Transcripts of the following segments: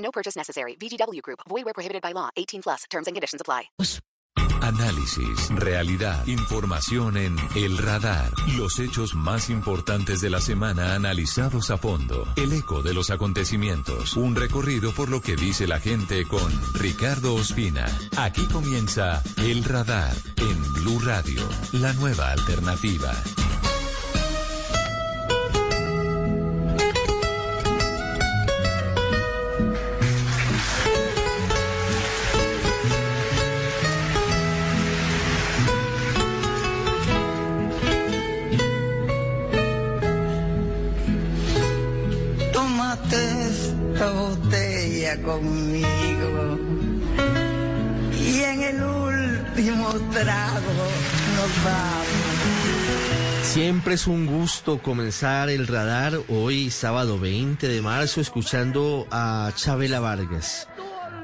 No purchase necessary. VGW Group. Void where prohibited by law. 18 plus. Terms and conditions apply. Análisis, realidad, información en El Radar. Los hechos más importantes de la semana analizados a fondo. El eco de los acontecimientos. Un recorrido por lo que dice la gente con Ricardo Ospina. Aquí comienza El Radar en Blue Radio, la nueva alternativa. Conmigo y en el último trago nos vamos. Siempre es un gusto comenzar el radar hoy, sábado 20 de marzo, escuchando a Chabela Vargas,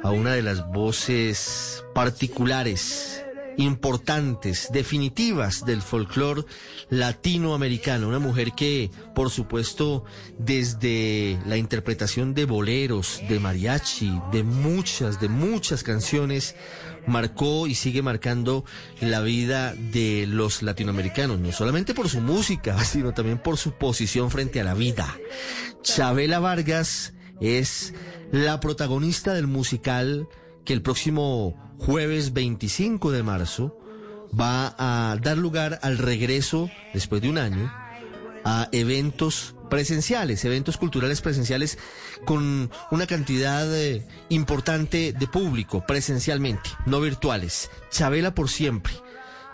a una de las voces particulares, importantes, definitivas del folclore latinoamericano. Una mujer que, por supuesto, desde la interpretación de boleros, de mariachi, de muchas, de muchas canciones, marcó y sigue marcando la vida de los latinoamericanos, no solamente por su música, sino también por su posición frente a la vida. Chabela Vargas es la protagonista del musical que el próximo jueves 25 de marzo va a dar lugar al regreso, después de un año, a eventos presenciales, eventos culturales presenciales con una cantidad eh, importante de público presencialmente, no virtuales. Chabela por siempre.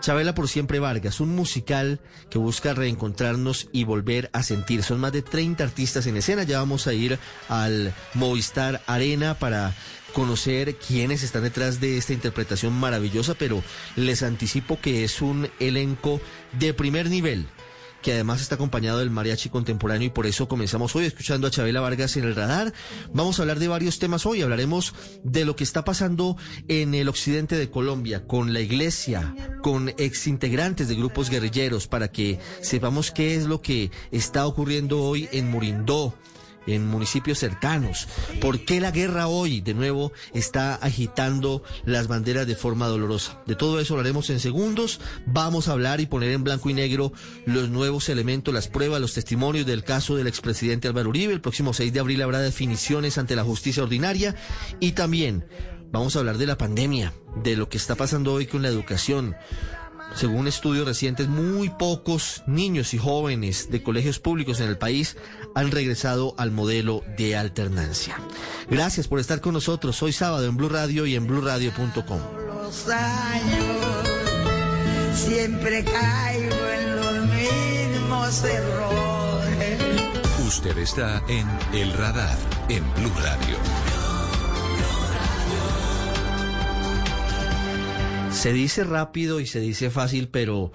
Chabela por siempre Vargas, un musical que busca reencontrarnos y volver a sentir. Son más de 30 artistas en escena. Ya vamos a ir al Movistar Arena para conocer quiénes están detrás de esta interpretación maravillosa, pero les anticipo que es un elenco de primer nivel que además está acompañado del mariachi contemporáneo y por eso comenzamos hoy escuchando a Chabela Vargas en el radar. Vamos a hablar de varios temas hoy, hablaremos de lo que está pasando en el occidente de Colombia, con la iglesia, con exintegrantes de grupos guerrilleros, para que sepamos qué es lo que está ocurriendo hoy en Murindó, en municipios cercanos. ¿Por qué la guerra hoy de nuevo está agitando las banderas de forma dolorosa? De todo eso hablaremos en segundos. Vamos a hablar y poner en blanco y negro los nuevos elementos, las pruebas, los testimonios del caso del expresidente Álvaro Uribe. El próximo 6 de abril habrá definiciones ante la justicia ordinaria y también vamos a hablar de la pandemia, de lo que está pasando hoy con la educación. Según estudios recientes, muy pocos niños y jóvenes de colegios públicos en el país han regresado al modelo de alternancia. Gracias por estar con nosotros hoy sábado en Blue Radio y en bluradio.com. Los años siempre caigo en los mismos errores. Usted está en El Radar en Blue Radio. Se dice rápido y se dice fácil, pero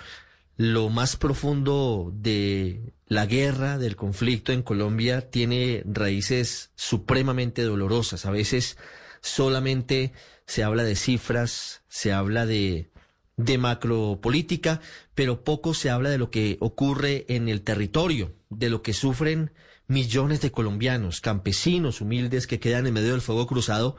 lo más profundo de la guerra, del conflicto en Colombia, tiene raíces supremamente dolorosas. A veces solamente se habla de cifras, se habla de, de macropolítica, pero poco se habla de lo que ocurre en el territorio, de lo que sufren millones de colombianos, campesinos humildes que quedan en medio del fuego cruzado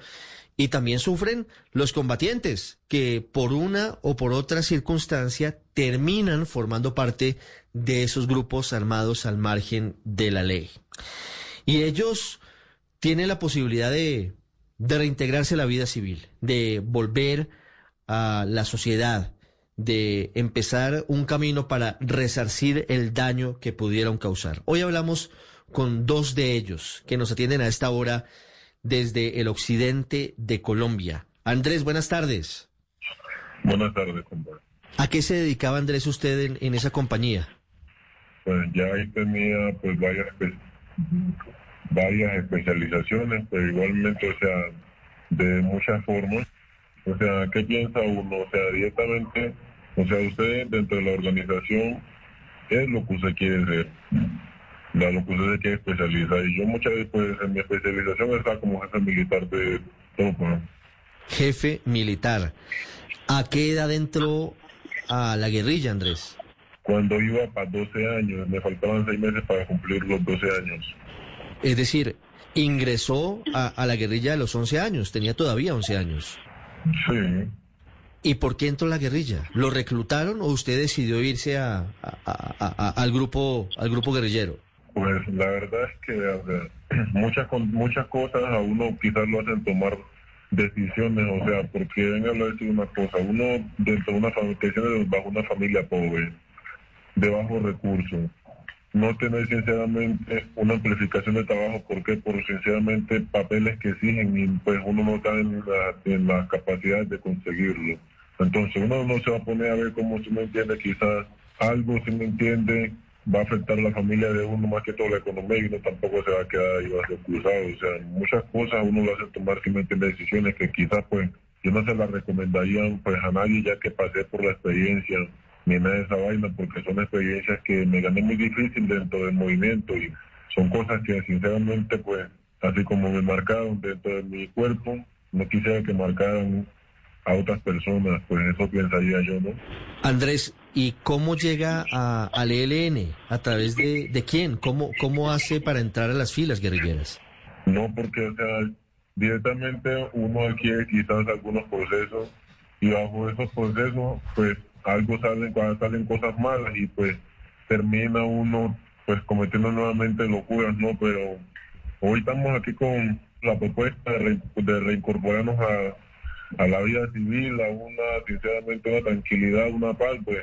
y también sufren los combatientes que por una o por otra circunstancia terminan formando parte de esos grupos armados al margen de la ley. Y ellos tienen la posibilidad de, de reintegrarse a la vida civil, de volver a la sociedad, de empezar un camino para resarcir el daño que pudieron causar. Hoy hablamos con dos de ellos que nos atienden a esta hora desde el occidente de Colombia. Andrés, buenas tardes. Buenas tardes, compadre. ¿A qué se dedicaba Andrés usted en, en esa compañía? Pues ya ahí tenía pues varias varias especializaciones, pero igualmente, o sea, de muchas formas. O sea, ¿qué piensa uno? O sea, directamente, o sea, usted dentro de la organización es lo que usted quiere ser, la lo que usted se quiere especializar. Y yo muchas veces, pues, en mi especialización está como jefe militar de tropa. Jefe militar. ¿A qué edad entró a la guerrilla, Andrés? Cuando iba para 12 años, me faltaban 6 meses para cumplir los 12 años. Es decir, ingresó a, a la guerrilla a los 11 años, tenía todavía 11 años. Sí. ¿Y por qué entró a la guerrilla? ¿Lo reclutaron o usted decidió irse a- a- a- al grupo al grupo guerrillero? Pues la verdad es que muchas muchas cosas a uno quizás lo hacen tomar decisiones, o sea, porque venga a decir una cosa, uno dentro de una familia, bajo una familia pobre, de bajos recursos, no tener sinceramente una amplificación de trabajo, ¿por qué? Por sinceramente papeles que exigen y pues uno no está en, la- en las capacidades de conseguirlo. Entonces uno no se va a poner a ver cómo si me entiende quizás algo si me entiende va a afectar a la familia de uno más que todo la economía y uno tampoco se va a quedar ahí bajo cruzado. O sea, muchas cosas uno lo hace tomar si me entiende decisiones que quizás pues yo no se las recomendaría pues a nadie ya que pasé por la experiencia ni nada de esa vaina porque son experiencias que me gané muy difícil dentro del movimiento y son cosas que sinceramente pues así como me marcaron dentro de mi cuerpo no quisiera que marcaran a otras personas pues eso pensaría yo no Andrés, ¿y cómo llega a, al ELN? ¿A través de, quién? ¿Cómo, ¿Cómo hace para entrar a las filas guerrilleras? no porque o sea directamente uno adquiere quizás algunos procesos y bajo esos procesos pues algo salen salen cosas malas y pues termina uno pues cometiendo nuevamente locuras no pero hoy estamos aquí con la propuesta de, re- de reincorporarnos a, a la vida civil a una sinceramente una tranquilidad una paz pues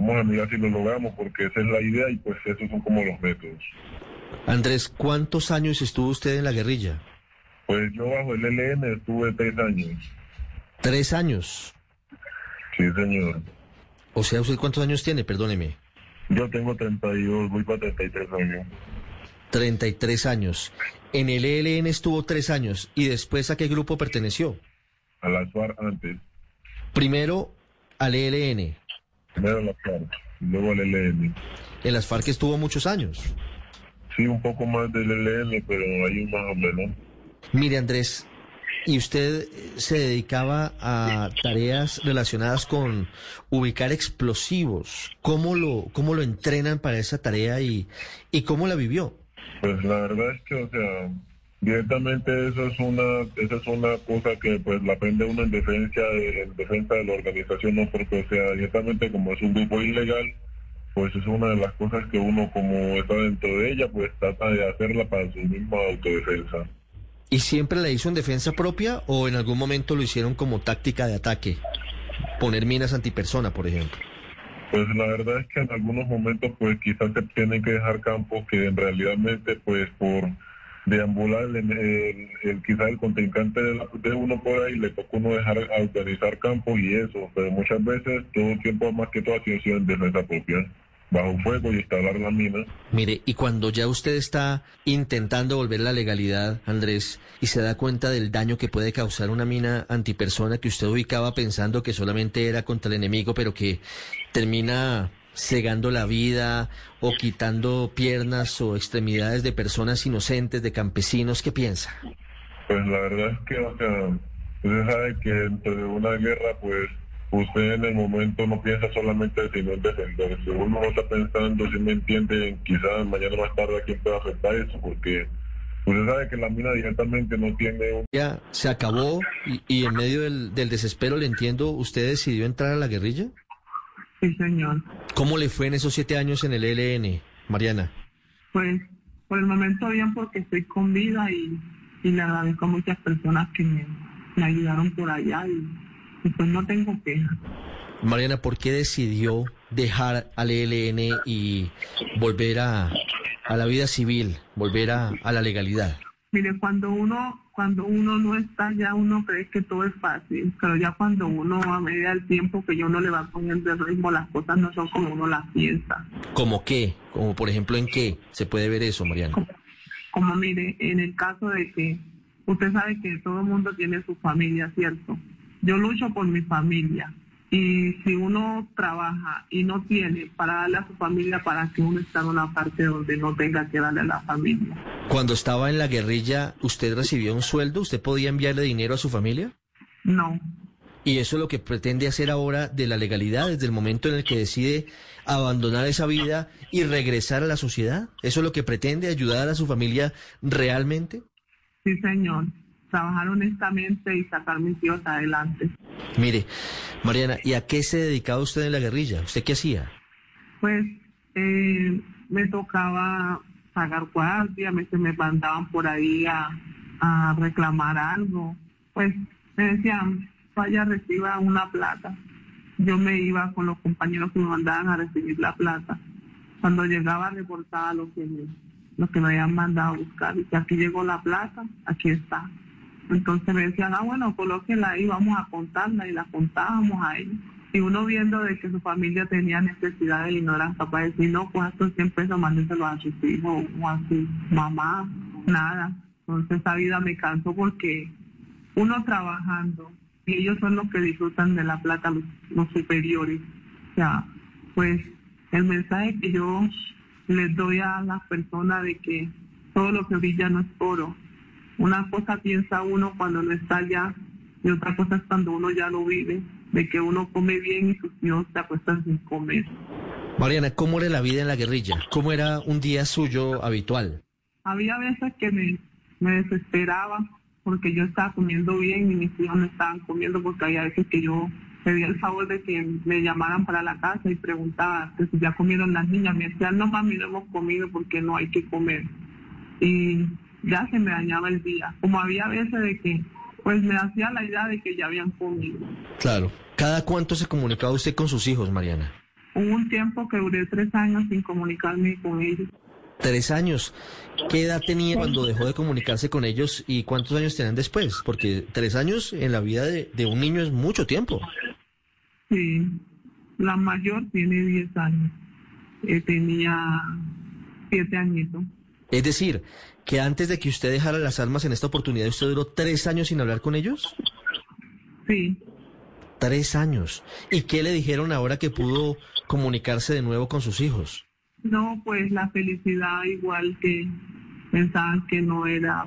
vamos a mirar si lo logramos porque esa es la idea y pues esos son como los métodos Andrés, ¿cuántos años estuvo usted en la guerrilla? pues yo bajo el LN estuve tres años Tres años. sí señor O sea, ¿usted cuántos años tiene? Perdóneme. Yo tengo 32, voy para 33 años. 33 años. En el ELN estuvo tres años. ¿Y después a qué grupo perteneció? A la SUAR antes, Primero al ELN. Primero a la SUAR, luego al LN. En las FARC estuvo muchos años. Sí, un poco más del LN, pero hay un más o menos. Mire, Andrés, ¿y usted se dedicaba a tareas relacionadas con ubicar explosivos? ¿Cómo lo, cómo lo entrenan para esa tarea y, y cómo la vivió? Pues la verdad es que, o sea, directamente eso es una, esa es una cosa que pues la aprende uno en defensa de, en defensa de la organización, no porque, o sea, directamente como es un grupo ilegal, pues es una de las cosas que uno como está dentro de ella, pues trata de hacerla para su misma autodefensa. ¿Y siempre la hizo en defensa propia o en algún momento lo hicieron como táctica de ataque? Poner minas antipersona, por ejemplo. Pues la verdad es que en algunos momentos pues quizás se tienen que dejar campos que en realidad pues por deambular el, el- el- quizás el contrincante de, la- uno por ahí le toca uno dejar a organizar campos y eso, pero muchas veces todo el tiempo más que todo ha sido en defensa propia, bajo fuego y instalar la mina. Mire, y cuando ya usted está intentando volver la legalidad, Andrés, y se da cuenta del daño que puede causar una mina antipersona que usted ubicaba pensando que solamente era contra el enemigo, pero que termina cegando la vida o quitando piernas o extremidades de personas inocentes, de campesinos, ¿qué piensa? Pues la verdad es que, o sea, usted sabe que dentro de una guerra, pues usted en el momento no piensa solamente sino en defenderse. Uno no está pensando, si me entiende, en quizás mañana más tarde a quién puede afectar eso, porque usted sabe que la mina directamente no tiene un... Ya se acabó y, y en medio del, del desespero, le entiendo, ¿usted decidió entrar a la guerrilla? Sí, señor. ¿Cómo le fue en esos siete años en el ELN, Mariana? Pues por el momento bien porque estoy con vida y, y le agradezco a muchas personas que me, me ayudaron por allá y, y pues no tengo quejas. Mariana, ¿por qué decidió dejar al ELN y volver a, a la vida civil, volver a, a la legalidad? Mire, cuando uno cuando uno no está ya uno cree que todo es fácil, pero ya cuando uno a medida del tiempo que yo no le va poniendo el ritmo, las cosas no son como uno las piensa. ¿Cómo qué? Como por ejemplo, ¿en qué se puede ver eso, Mariana? como mire, en el caso de que usted sabe que todo el mundo tiene su familia, ¿cierto? Yo lucho por mi familia y si uno trabaja y no tiene para darle a su familia, para que uno esté en una parte donde no tenga que darle a la familia. Cuando estaba en la guerrilla, ¿usted recibió un sueldo? ¿Usted podía enviarle dinero a su familia? No, Y eso es lo que pretende hacer ahora de la legalidad, desde el momento en el que decide abandonar esa vida y regresar a la sociedad. ¿Eso es lo que pretende ayudar a su familia realmente? sí señor, trabajar honestamente y sacar mis hijos adelante. Mire, Mariana, ¿y a qué se dedicaba usted en la guerrilla? ¿Usted qué hacía? Pues eh, me tocaba pagar guardia, se me mandaban por ahí a, a reclamar algo. Pues me decían, vaya, reciba una plata. Yo me iba con los compañeros que me mandaban a recibir la plata. Cuando llegaba reportaba lo que lo que me habían mandado a buscar. Y que aquí llegó la plata, aquí está. Entonces me decían, ah, bueno, colóquela ahí, vamos a contarla. Y la contábamos ahí. Y uno viendo de que su familia tenía necesidades y no eran capaces de decir, no, pues estos 100 pesos mándenselo a sus hijos o a su mamá, nada. Entonces esa vida me cansó porque uno trabajando y ellos son los que disfrutan de la plata, los, los superiores. O sea, pues el mensaje que yo les doy a las personas de que todo lo que brilla no es oro. Una cosa piensa uno cuando no está allá y otra cosa es cuando uno ya lo vive, de que uno come bien y sus hijos se acuestan sin comer. Mariana, ¿cómo era la vida en la guerrilla? ¿Cómo era un día suyo habitual? Había veces que me, me desesperaba porque yo estaba comiendo bien y mis hijos no estaban comiendo porque había veces que yo pedía el favor de que me llamaran para la casa y preguntaba que si ya comieron las niñas. Me decían, no mami, no hemos comido porque no hay que comer. Y ya se me dañaba el día. Como había veces de que, pues me hacía la idea de que ya habían comido. Claro. ¿Cada cuánto se comunicaba usted con sus hijos, Mariana? Hubo un tiempo que duré tres años sin comunicarme con ellos. Tres años. ¿Qué edad tenía cuando dejó de comunicarse con ellos y cuántos años tenían después? Porque tres años en la vida de, de un niño es mucho tiempo. Sí, la mayor tiene 10 años. Eh, tenía 7 añitos. Es decir, que antes de que usted dejara las armas en esta oportunidad, ¿usted duró tres años sin hablar con ellos? Sí, Tres años. ¿Y qué le dijeron ahora que pudo comunicarse de nuevo con sus hijos? no, pues la felicidad igual que pensaban que no era,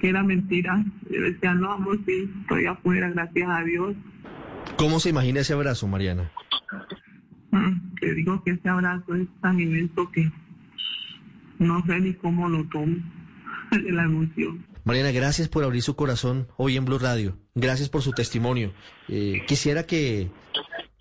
que era mentira. Yo decía, no, amor, sí, estoy afuera, gracias a Dios. ¿Cómo se imagina ese abrazo, Mariana? Mm, Te digo que ese abrazo es tan inmenso que no sé ni cómo lo tomo de la emoción. Mariana, gracias por abrir su corazón hoy en Blue Radio. Gracias por su testimonio. Eh, quisiera que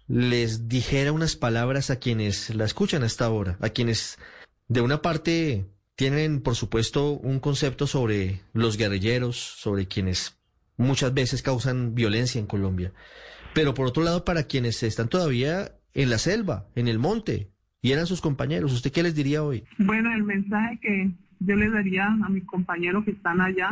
les dijera unas palabras a quienes la escuchan hasta ahora, a quienes de una parte tienen, por supuesto, un concepto sobre los guerrilleros, sobre quienes muchas veces causan violencia en Colombia, pero por otro lado para quienes están todavía en la selva, en el monte, y eran sus compañeros. ¿Usted qué les diría hoy? Bueno, el mensaje que yo le daría a mis compañeros que están allá,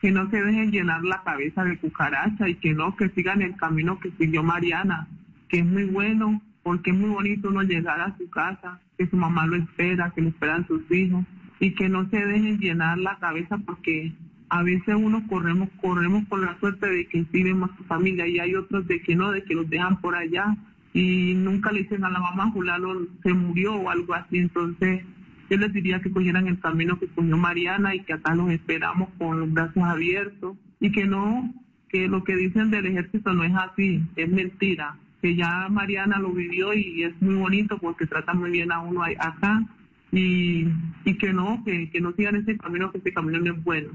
que no se dejen llenar la cabeza de cucaracha y que no, que sigan el camino que siguió Mariana, que es muy bueno, porque es muy bonito uno llegar a su casa, que su mamá lo espera, que lo esperan sus hijos, y que no se dejen llenar la cabeza porque a veces uno corremos, corremos con la suerte de que sí vemos a su familia y hay otros de que no, de que los dejan por allá y nunca le dicen a la mamá Julano se murió o algo así, entonces yo les diría que cogieran el camino que cogió Mariana y que acá los esperamos con los brazos abiertos y que no, que lo que dicen del ejército no es así, es mentira, que ya Mariana lo vivió y es muy bonito porque trata muy bien a uno acá y, y que no, que, que no sigan ese camino, que ese camino no es bueno.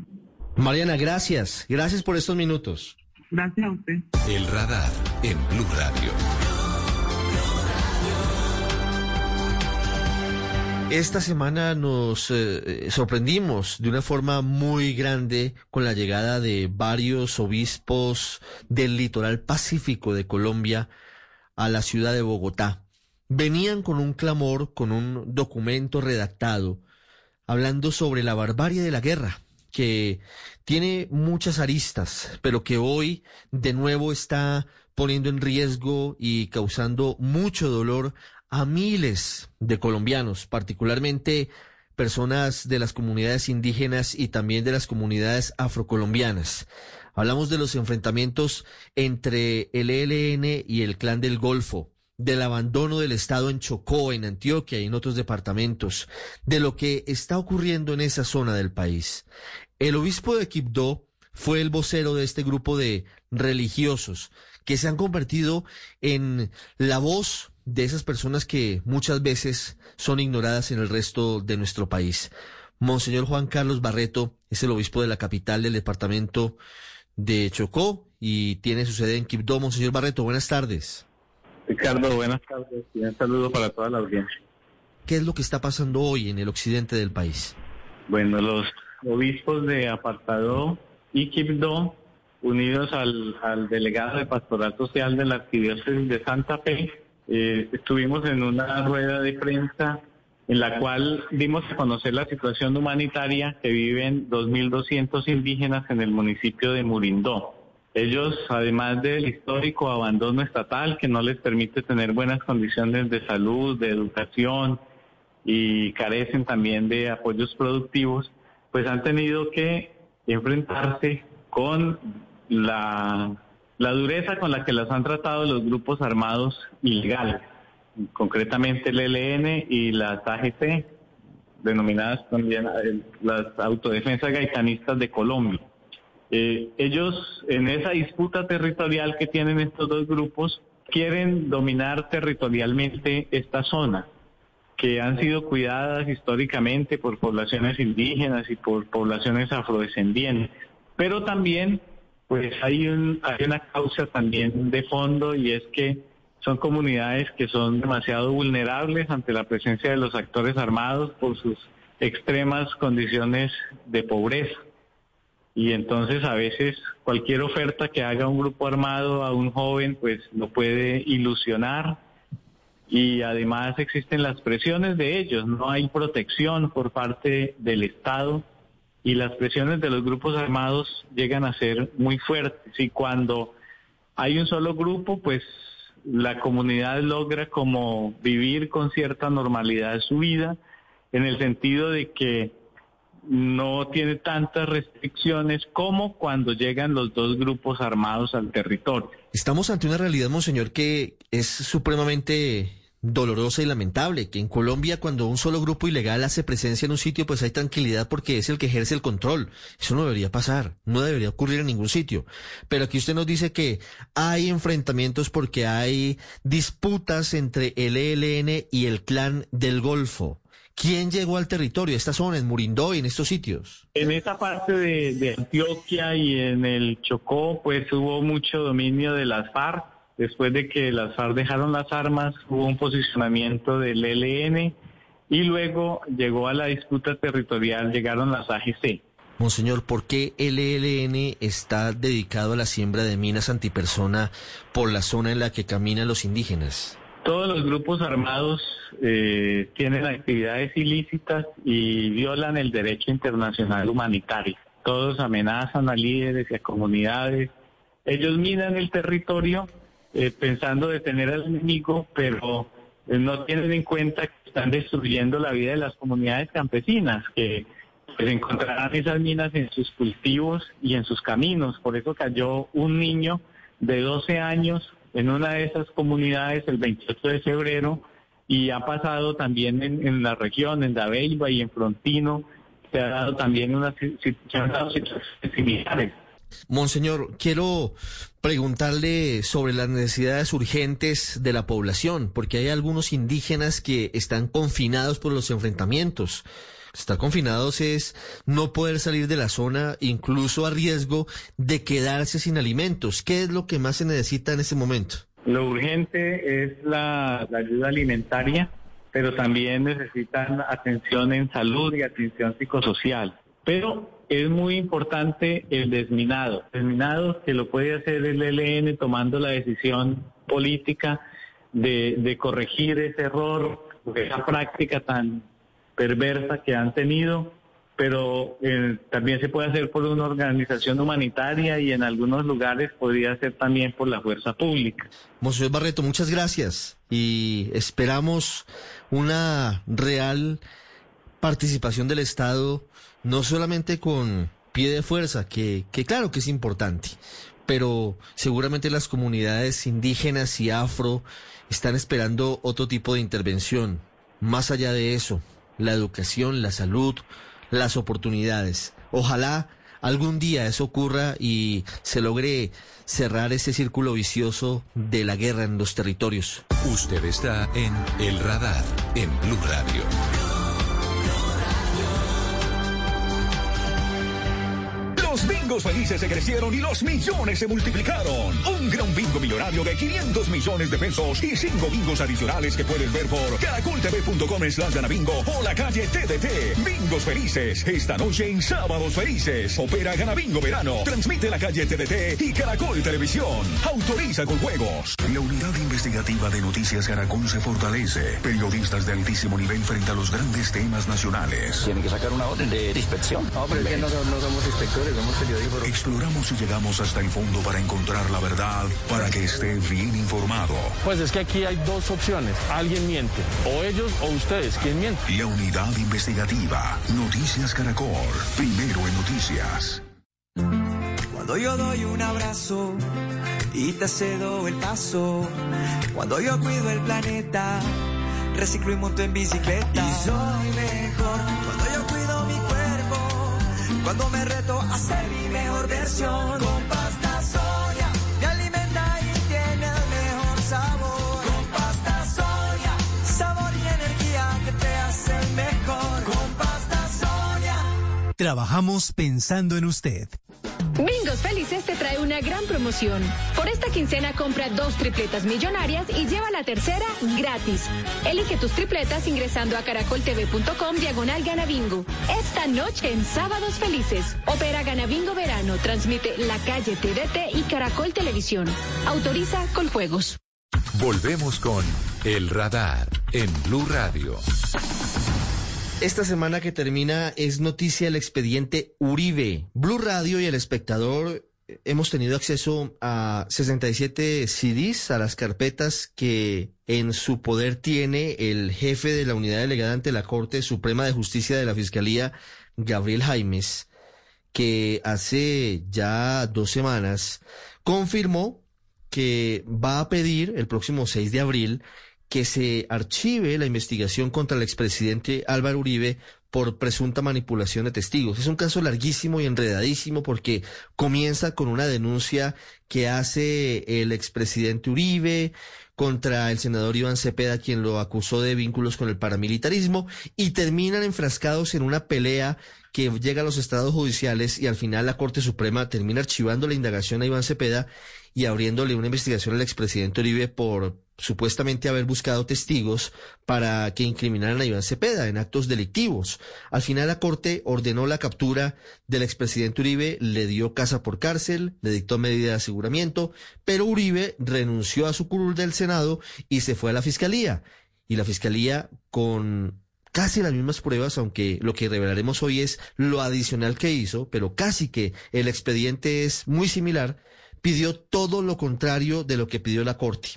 Mariana, gracias. Gracias por estos minutos. Gracias a usted. El radar en Blue Radio. Esta semana nos eh, eh, sorprendimos de una forma muy grande con la llegada de varios obispos del litoral pacífico de Colombia a la ciudad de Bogotá. Venían con un clamor, con un documento redactado, hablando sobre la barbarie de la guerra, que tiene muchas aristas, pero que hoy de nuevo está poniendo en riesgo y causando mucho dolor a miles de colombianos, particularmente personas de las comunidades indígenas y también de las comunidades afrocolombianas. Hablamos de los enfrentamientos entre el ELN y el Clan del Golfo, del abandono del Estado en Chocó, en Antioquia y en otros departamentos, de lo que está ocurriendo en esa zona del país. El obispo de Quibdó fue el vocero de este grupo de religiosos que se han convertido en la voz de esas personas que muchas veces son ignoradas en el resto de nuestro país. Monseñor Juan Carlos Barreto es el obispo de la capital del departamento de Chocó y tiene su sede en Quibdó. Monseñor Barreto, buenas tardes. Ricardo, buenas tardes y un saludo para toda la audiencia. ¿Qué es lo que está pasando hoy en el occidente del país? Bueno, los obispos de Apartado y Quibdó, unidos al, al delegado de Pastoral Social de la Arquidiócesis de Santa Fe, eh, estuvimos en una rueda de prensa en la cual dimos a conocer la situación humanitaria que viven 2.200 indígenas en el municipio de Murindó. Ellos, además del histórico abandono estatal que no les permite tener buenas condiciones de salud, de educación y carecen también de apoyos productivos, pues han tenido que enfrentarse con la la dureza con la que las han tratado los grupos armados ilegales, concretamente el ELN y las AGC, denominadas también eh, las autodefensas gaitanistas de Colombia. Eh, ellos, en esa disputa territorial que tienen estos dos grupos, quieren dominar territorialmente esta zona, que han sido cuidadas históricamente por poblaciones indígenas y por poblaciones afrodescendientes, pero también pues hay, un, hay una causa también de fondo y es que son comunidades que son demasiado vulnerables ante la presencia de los actores armados por sus extremas condiciones de pobreza. Y entonces a veces cualquier oferta que haga un grupo armado a un joven pues lo puede ilusionar y además existen las presiones de ellos, no hay protección por parte del Estado y las presiones de los grupos armados llegan a ser muy fuertes y cuando hay un solo grupo, pues la comunidad logra como vivir con cierta normalidad su vida, en el sentido de que no tiene tantas restricciones como cuando llegan los dos grupos armados al territorio. Estamos ante una realidad, monseñor, que es supremamente dolorosa y lamentable, que en Colombia cuando un solo grupo ilegal hace presencia en un sitio, pues hay tranquilidad porque es el que ejerce el control. Eso no debería pasar, no debería ocurrir en ningún sitio. Pero aquí usted nos dice que hay enfrentamientos porque hay disputas entre el ELN y el clan del Golfo. ¿Quién llegó al territorio, esta zona, en Murindó y en estos sitios? En esta parte de, de Antioquia y en el Chocó, pues hubo mucho dominio de las FARC Después de que las FARC dejaron las armas, hubo un posicionamiento del ELN y luego llegó a la disputa territorial, llegaron las AGC. Monseñor, ¿por qué el ELN está dedicado a la siembra de minas antipersona por la zona en la que caminan los indígenas? Todos los grupos armados eh, tienen actividades ilícitas y violan el derecho internacional humanitario. Todos amenazan a líderes y a comunidades. Ellos minan el territorio eh, pensando detener al enemigo, pero eh, no tienen en cuenta que están destruyendo la vida de las comunidades campesinas, que pues, encontrarán esas minas en sus cultivos y en sus caminos. Por eso cayó un niño de 12 años en una de esas comunidades el 28 de febrero y ha pasado también en, la región, en Dabeiba y en Frontino, se ha dado también unas situaciones similares. Monseñor, quiero preguntarle sobre las necesidades urgentes de la población, porque hay algunos indígenas que están confinados por los enfrentamientos. Estar confinados es no poder salir de la zona, incluso a riesgo de quedarse sin alimentos. ¿Qué es lo que más se necesita en este momento? Lo urgente es la, la ayuda alimentaria, pero también necesitan atención en salud y atención psicosocial. Pero es muy importante el desminado. Desminado que lo puede hacer el ELN tomando la decisión política de, corregir ese error, esa práctica tan perversa que han tenido, pero eh, también se puede hacer por una organización humanitaria y en algunos lugares podría ser también por la fuerza pública. Monseñor Barreto, muchas gracias y esperamos una real participación del Estado, no solamente con pie de fuerza, que, que claro que es importante, pero seguramente las comunidades indígenas y afro están esperando otro tipo de intervención. Más allá de eso, la educación, la salud, las oportunidades. Ojalá algún día eso ocurra y se logre cerrar ese círculo vicioso de la guerra en los territorios. Usted está en El Radar, en Blue Radio. Los felices se crecieron y los millones se multiplicaron. Un gran bingo millonario de 500 millones de pesos y cinco bingos adicionales que puedes ver por caracoltv.com slash ganabingo o la calle TDT. Bingos felices. Esta noche en Sábados Felices. Opera Ganabingo Verano. Transmite la calle TDT y Caracol Televisión. Autoriza con juegos. La unidad investigativa de Noticias Caracol se fortalece. Periodistas de altísimo nivel frente a los grandes temas nacionales. Tienen que sacar una orden de inspección. No, pero es que no, no somos inspectores, somos periodistas. Exploramos y llegamos hasta el fondo para encontrar la verdad, para que esté bien informado. Pues es que aquí hay dos opciones. Alguien miente. O ellos o ustedes. ¿Quién miente? La unidad investigativa. Noticias Caracol. Primero en noticias. Cuando yo doy un abrazo y te cedo el paso. Cuando yo cuido el planeta, reciclo y monto en bicicleta. Y soy mejor cuando yo. Cuando me reto a ser mi mejor versión. Con pasta soya me alimenta y tiene el mejor sabor. Con pasta soya, sabor y energía que te hacen mejor. Con pasta soya. Trabajamos pensando en usted. Bingos Felices te trae una gran promoción. Por esta quincena compra dos tripletas millonarias y lleva la tercera gratis. Elige tus tripletas ingresando a caracoltv.com diagonal Ganabingo. Esta noche en Sábados Felices, opera Ganabingo Verano, transmite La Calle TDT y Caracol Televisión. Autoriza Coljuegos. Volvemos con El Radar en Blue Radio. Esta semana que termina es noticia el expediente Uribe. Blue Radio y el espectador eh, hemos tenido acceso a 67 CDs, a las carpetas que en su poder tiene el jefe de la unidad delegada ante la Corte Suprema de Justicia de la Fiscalía, Gabriel Jaimes, que hace ya dos semanas confirmó que va a pedir el próximo 6 de abril que se archive la investigación contra el expresidente Álvaro Uribe por presunta manipulación de testigos. Es un caso larguísimo y enredadísimo porque comienza con una denuncia que hace el expresidente Uribe contra el senador Iván Cepeda, quien lo acusó de vínculos con el paramilitarismo, y terminan enfrascados en una pelea que llega a los estados judiciales y al final la Corte Suprema termina archivando la indagación a Iván Cepeda y abriéndole una investigación al expresidente Uribe por supuestamente haber buscado testigos para que incriminaran a Iván Cepeda en actos delictivos. Al final la Corte ordenó la captura del expresidente Uribe, le dio casa por cárcel, le dictó medida de aseguramiento, pero Uribe renunció a su curul del Senado y se fue a la Fiscalía. Y la Fiscalía con casi las mismas pruebas, aunque lo que revelaremos hoy es lo adicional que hizo, pero casi que el expediente es muy similar, pidió todo lo contrario de lo que pidió la Corte.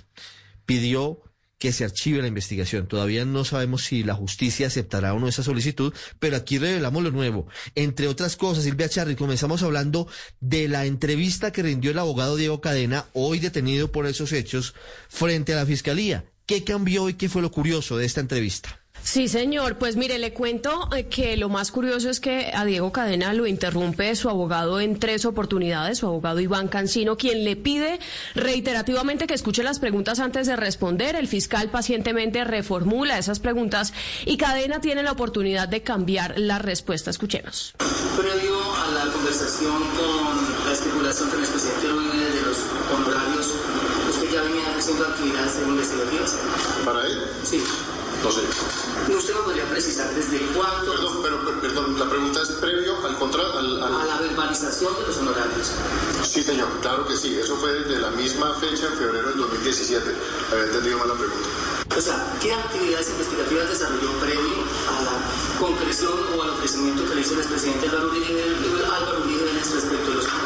Pidió que se archive la investigación. Todavía no sabemos si la justicia aceptará o no esa solicitud, pero aquí revelamos lo nuevo. Entre otras cosas, Silvia Charri, comenzamos hablando de la entrevista que rindió el abogado Diego Cadena, hoy detenido por esos hechos, frente a la Fiscalía. ¿Qué cambió y qué fue lo curioso de esta entrevista? Sí, señor. Pues mire, le cuento eh, que lo más curioso es que a Diego Cadena lo interrumpe su abogado en tres oportunidades, su abogado Iván Cancino, quien le pide reiterativamente que escuche las preguntas antes de responder. El fiscal pacientemente reformula esas preguntas y Cadena tiene la oportunidad de cambiar la respuesta. Escuchemos. Previo a la conversación con la estipulación que el presidente de los honorarios, ¿usted ya venía haciendo actividades investigativas? ¿Para él? Sí. No sé. ¿Usted me podría precisar desde cuándo? Perdón, pero, perdón, la pregunta es previo al contrato. Al, al... A la verbalización de los honorarios. Sí, señor, claro que sí. Eso fue desde la misma fecha, en febrero del 2017. Había entendido mal la pregunta. O sea, ¿qué actividades investigativas desarrolló previo a la concreción o al ofrecimiento que le hizo el expresidente Álvaro Uribe, Álvaro Uribe respecto a los?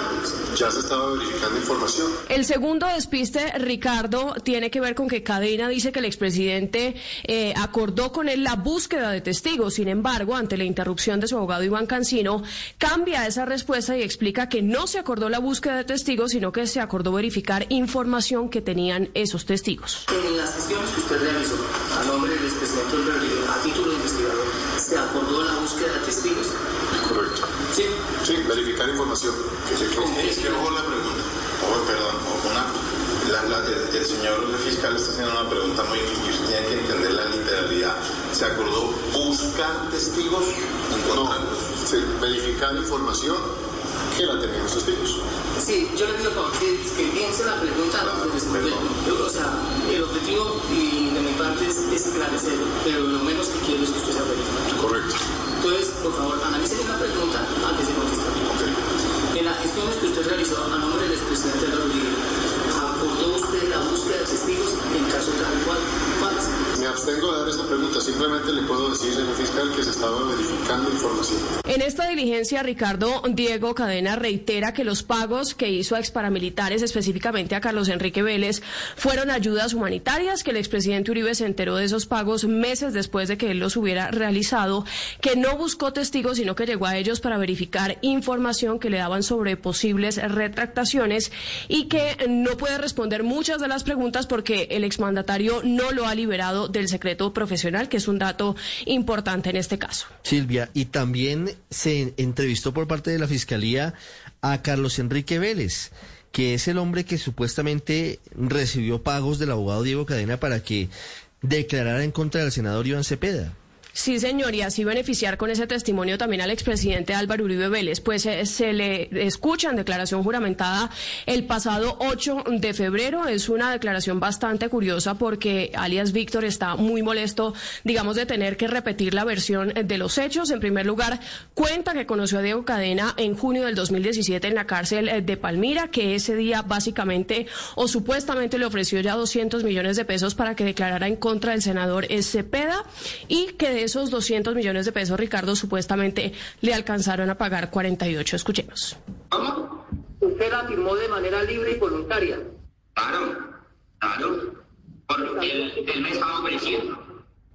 Ya se estaba verificando información. El segundo despiste, Ricardo, tiene que ver con que Cadena dice que el expresidente eh, acordó con él la búsqueda de testigos. Sin embargo, ante la interrupción de su abogado Iván Cancino, cambia esa respuesta y explica que no se acordó la búsqueda de testigos, sino que se acordó verificar información que tenían esos testigos. En las sesiones que usted realizó a nombre del expresidente a título de investigador, ¿se acordó la búsqueda de testigos? Sí. Sí, verificar información. Es que ojo la pregunta. Ojo, perdón, ojo, una. La, la, el, el, señor fiscal está haciendo una pregunta muy usted tiene que entender la literalidad. ¿Se acordó buscar testigos? No, sí, verificar información que la tenían los testigos. Sí, yo le pido por favor que, que piense la pregunta responder. O sea, el objetivo y de mi parte es, es esclarecerlo, pero lo menos que quiero es que usted sea verificado. Correcto. Entonces, por favor, analice bien la pregunta antes de contestar. En las gestiones que usted realizó a nombre del expresidente Álvaro abstengo de dar esta pregunta, simplemente le puedo decir, señor fiscal, que se estaba verificando información. En esta diligencia, Ricardo Diego Cadena reitera que los pagos que hizo a exparamilitares, específicamente a Carlos Enrique Vélez, fueron ayudas humanitarias, que el expresidente Uribe se enteró de esos pagos meses después de que él los hubiera realizado, que no buscó testigos, sino que llegó a ellos para verificar información que le daban sobre posibles retractaciones y que no puede responder muchas de las preguntas porque el exmandatario no lo ha liberado del secreto profesional, que es un dato importante en este caso. Silvia, y también se entrevistó por parte de la Fiscalía a Carlos Enrique Vélez, que es el hombre que supuestamente recibió pagos del abogado Diego Cadena para que declarara en contra del senador Iván Cepeda. Sí, señor, y así beneficiar con ese testimonio también al expresidente Álvaro Uribe Vélez. Pues eh, se le escucha en declaración juramentada el pasado 8 de febrero. Es una declaración bastante curiosa porque alias Víctor está muy molesto, digamos, de tener que repetir la versión de los hechos. En primer lugar, cuenta que conoció a Diego Cadena en junio del 2017 en la cárcel eh, de Palmira, que ese día básicamente o supuestamente le ofreció ya 200 millones de pesos para que declarara en contra del senador Cepeda y que de esos 200 millones de pesos, Ricardo, supuestamente le alcanzaron a pagar 48. Escuchemos. ¿Cómo? Usted la firmó de manera libre y voluntaria. Claro, claro. Porque él, él me estaba ofreciendo.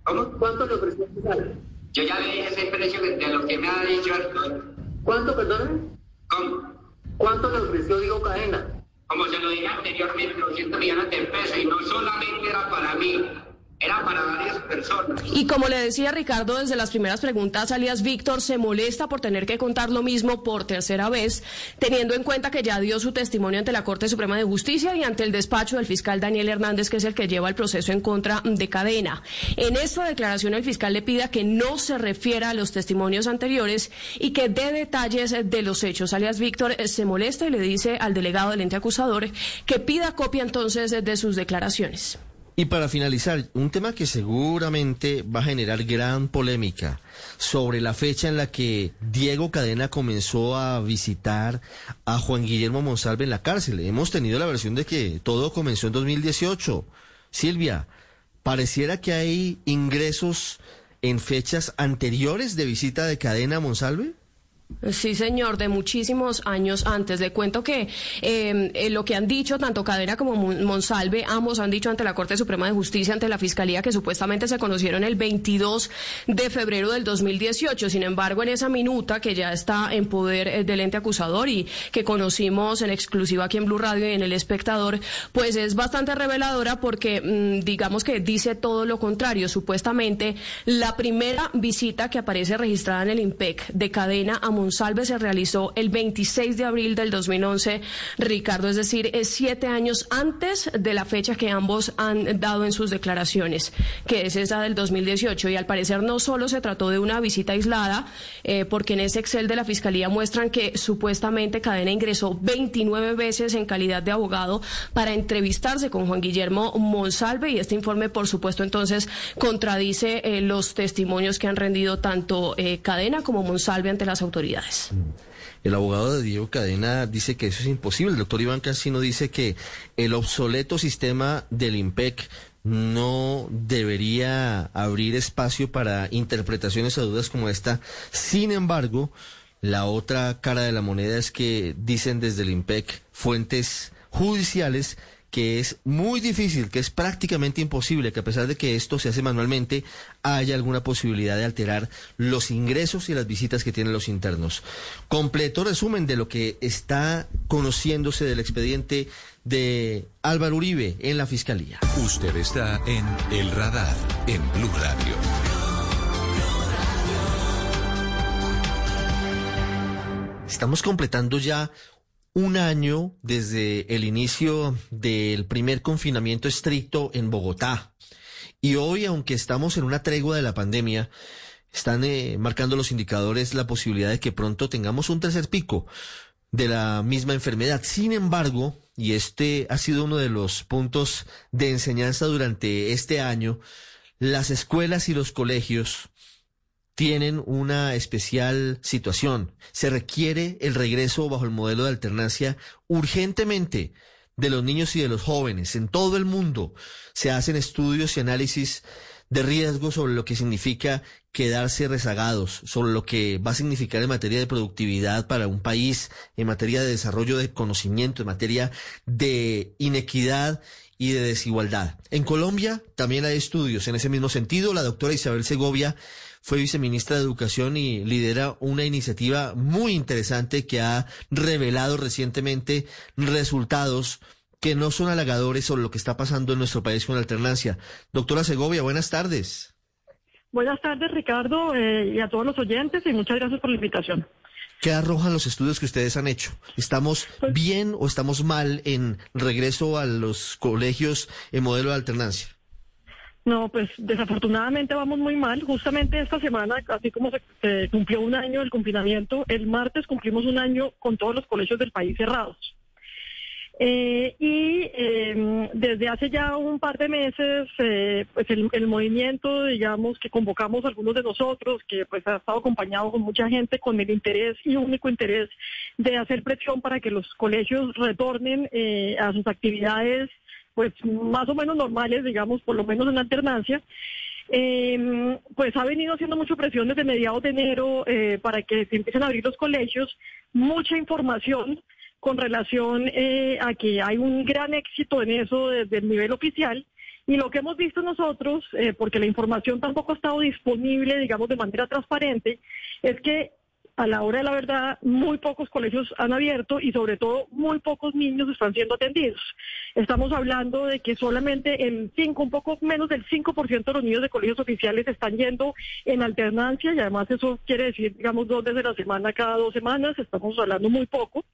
¿Cómo? ¿Cuánto le ofreció usted? Yo ya le dije ese precio de lo que me ha dicho el ¿Cuánto, perdón? ¿Cómo? ¿Cuánto le ofreció Diego Cadena? Como se lo dije anteriormente, 200 millones de pesos y no solamente era para mí, era para varias personas. Y como le decía Ricardo desde las primeras preguntas, alias Víctor se molesta por tener que contar lo mismo por tercera vez, teniendo en cuenta que ya dio su testimonio ante la Corte Suprema de Justicia y ante el despacho del fiscal Daniel Hernández, que es el que lleva el proceso en contra de cadena. En esta declaración el fiscal le pida que no se refiera a los testimonios anteriores y que dé detalles de los hechos. Alias Víctor se molesta y le dice al delegado del ente acusador que pida copia entonces de sus declaraciones. Y para finalizar, un tema que seguramente va a generar gran polémica sobre la fecha en la que Diego Cadena comenzó a visitar a Juan Guillermo Monsalve en la cárcel. Hemos tenido la versión de que todo comenzó en 2018. Silvia, pareciera que hay ingresos en fechas anteriores de visita de Cadena a Monsalve. Sí, señor, de muchísimos años antes. Le cuento que eh, lo que han dicho tanto Cadena como Monsalve, ambos han dicho ante la Corte Suprema de Justicia, ante la Fiscalía, que supuestamente se conocieron el 22 de febrero del 2018. Sin embargo, en esa minuta que ya está en poder eh, del ente acusador y que conocimos en exclusiva aquí en Blue Radio y en El Espectador, pues es bastante reveladora porque mmm, digamos que dice todo lo contrario. Supuestamente, la primera visita que aparece registrada en el IMPEC de Cadena a Monsalve se realizó el 26 de abril del 2011, Ricardo, es decir, es siete años antes de la fecha que ambos han dado en sus declaraciones, que es esa del 2018. Y al parecer no solo se trató de una visita aislada, eh, porque en ese Excel de la Fiscalía muestran que supuestamente Cadena ingresó 29 veces en calidad de abogado para entrevistarse con Juan Guillermo Monsalve y este informe, por supuesto, entonces contradice eh, los testimonios que han rendido tanto eh, Cadena como Monsalve ante las autoridades. El abogado de Diego Cadena dice que eso es imposible. El doctor Iván Cancino dice que el obsoleto sistema del IMPEC no debería abrir espacio para interpretaciones a dudas como esta. Sin embargo, La otra cara de la moneda es que dicen desde el IMPEC fuentes judiciales que es muy difícil, que es prácticamente imposible, que a pesar de que esto se hace manualmente, haya alguna posibilidad de alterar los ingresos y las visitas que tienen los internos. Completo resumen de lo que está conociéndose del expediente de Álvaro Uribe en la Fiscalía. Usted está en El Radar, en Blue Radio. Estamos completando ya un año desde el inicio del primer confinamiento estricto en Bogotá. Y hoy, aunque estamos en una tregua de la pandemia, están eh, marcando los indicadores la posibilidad de que pronto tengamos un tercer pico de la misma enfermedad. Sin embargo, y este ha sido uno de los puntos de enseñanza durante este año, las escuelas y los colegios tienen una especial situación. Se requiere el regreso bajo el modelo de alternancia urgentemente de los niños y de los jóvenes. En todo el mundo se hacen estudios y análisis de riesgo sobre lo que significa quedarse rezagados, sobre lo que va a significar en materia de productividad para un país, en materia de desarrollo de conocimiento, en materia de inequidad y de desigualdad. En Colombia también hay estudios en ese mismo sentido. La doctora Isabel Segovia fue viceministra de Educación y lidera una iniciativa muy interesante que ha revelado recientemente resultados que no son halagadores sobre lo que está pasando en nuestro país con la alternancia. Doctora Segovia, buenas tardes. Buenas tardes, Ricardo, eh, y a todos los oyentes, y muchas gracias por la invitación. ¿Qué arrojan los estudios que ustedes han hecho? ¿Estamos Pues bien o estamos mal en regreso a los colegios en modelo de alternancia? No, pues desafortunadamente vamos muy mal. Justamente esta semana, así como se, cumplió un año del confinamiento, el martes cumplimos un año con todos los colegios del país cerrados. Eh, y eh, desde hace ya un par de meses, eh, pues el, el movimiento, digamos, que convocamos algunos de nosotros, que pues ha estado acompañado con mucha gente con el interés y único interés de hacer presión para que los colegios retornen eh, a sus actividades, pues más o menos normales, digamos, por lo menos en alternancia. Eh, pues ha venido haciendo mucha presión desde mediados de enero eh, para que se empiecen a abrir los colegios, mucha información con relación eh, a que hay un gran éxito en eso desde el nivel oficial. Y lo que hemos visto nosotros, eh, porque la información tampoco ha estado disponible, digamos, de manera transparente, es que a la hora de la verdad muy pocos colegios han abierto y sobre todo muy pocos niños están siendo atendidos. Estamos hablando de que solamente el 5, un poco menos del 5% de los niños de colegios oficiales están yendo en alternancia y además eso quiere decir, digamos, dos veces a la semana cada dos semanas, estamos hablando muy poco.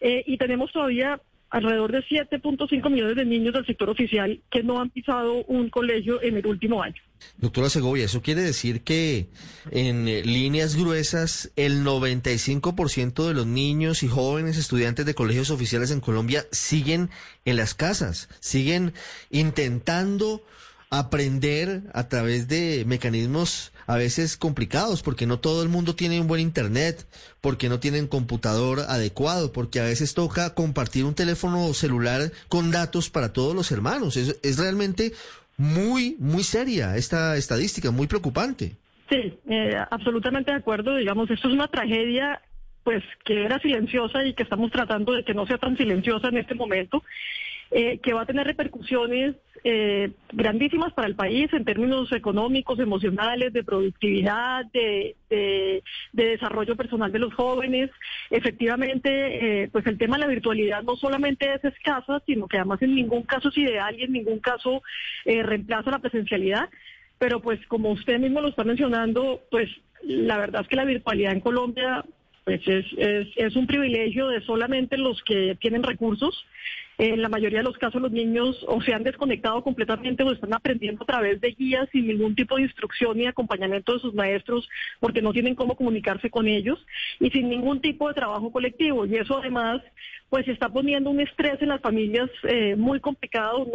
Eh, y tenemos todavía alrededor de 7.5 millones de niños del sector oficial que no han pisado un colegio en el último año. Doctora Segovia, eso quiere decir que en eh, líneas gruesas el 95% de los niños y jóvenes estudiantes de colegios oficiales en Colombia siguen en las casas, siguen intentando aprender a través de mecanismos a veces complicados, porque no todo el mundo tiene un buen internet, porque no tienen computador adecuado, porque a veces toca compartir un teléfono celular con datos para todos los hermanos. Es, es realmente muy, muy seria esta estadística, muy preocupante. Sí, eh, absolutamente de acuerdo. Digamos, esto es una tragedia pues que era silenciosa y que estamos tratando de que no sea tan silenciosa en este momento, eh, que va a tener repercusiones eh, grandísimas para el país en términos económicos, emocionales, de productividad, de, de, de desarrollo personal de los jóvenes. Efectivamente, eh, pues el tema de la virtualidad no solamente es escasa, sino que además en ningún caso es ideal y en ningún caso eh, reemplaza la presencialidad. Pero pues como usted mismo lo está mencionando, pues la verdad es que la virtualidad en Colombia pues es, es, es un privilegio de solamente los que tienen recursos. En la mayoría de los casos los niños o se han desconectado completamente o están aprendiendo a través de guías sin ningún tipo de instrucción ni acompañamiento de sus maestros porque no tienen cómo comunicarse con ellos y sin ningún tipo de trabajo colectivo. Y eso además pues está poniendo un estrés en las familias eh, muy complicado.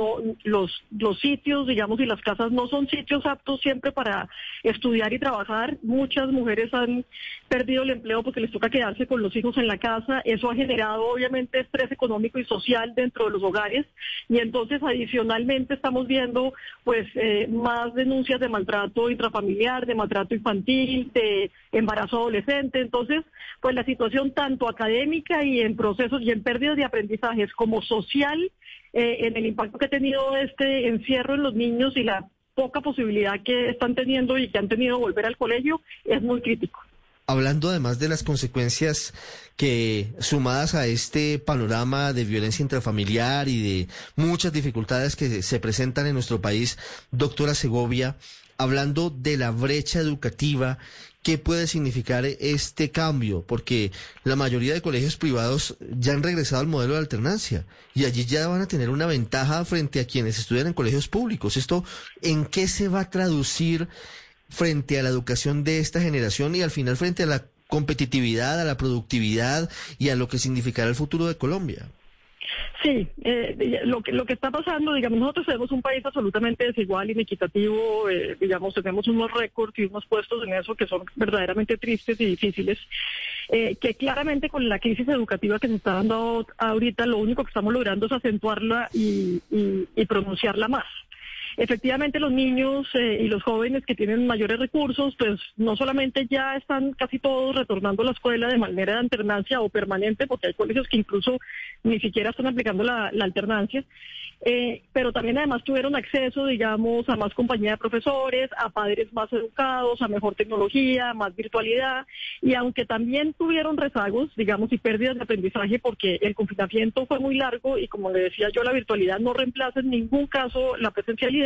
Los, los sitios, digamos, y las casas no son sitios aptos siempre para estudiar y trabajar. Muchas mujeres han perdido el empleo porque les toca quedarse con los hijos en la casa. Eso ha generado obviamente estrés económico y social dentro dentro de los hogares y entonces adicionalmente estamos viendo pues eh, más denuncias de maltrato intrafamiliar, de maltrato infantil, de embarazo adolescente. Entonces, pues la situación tanto académica y en procesos y en pérdidas de aprendizajes como social, eh, en el impacto que ha tenido este encierro en los niños y la poca posibilidad que están teniendo y que han tenido volver al colegio, es muy crítico hablando además de las consecuencias que sumadas a este panorama de violencia intrafamiliar y de muchas dificultades que se presentan en nuestro país, doctora Segovia, hablando de la brecha educativa, ¿qué puede significar este cambio? Porque la mayoría de colegios privados ya han regresado al modelo de alternancia y allí ya van a tener una ventaja frente a quienes estudian en colegios públicos. ¿Esto en qué se va a traducir frente a la educación de esta generación y al final frente a la competitividad, a la productividad y a lo que significará el futuro de Colombia? Sí, eh, lo, que, lo que está pasando, digamos, nosotros tenemos un país absolutamente desigual, inequitativo, eh, digamos, tenemos unos récords y unos puestos en eso que son verdaderamente tristes y difíciles, eh, que claramente con la crisis educativa que se está dando ahorita, lo único que estamos logrando es acentuarla y pronunciarla más. Efectivamente, los niños eh, y los jóvenes que tienen mayores recursos, pues no solamente ya están casi todos retornando a la escuela de manera de alternancia o permanente, porque hay colegios que incluso ni siquiera están aplicando la, alternancia, eh, pero también además tuvieron acceso, digamos, a más compañía de profesores, a padres más educados, a mejor tecnología, más virtualidad, y aunque también tuvieron rezagos, digamos, y pérdidas de aprendizaje, porque el confinamiento fue muy largo y como le decía yo, la virtualidad no reemplaza en ningún caso la presencialidad,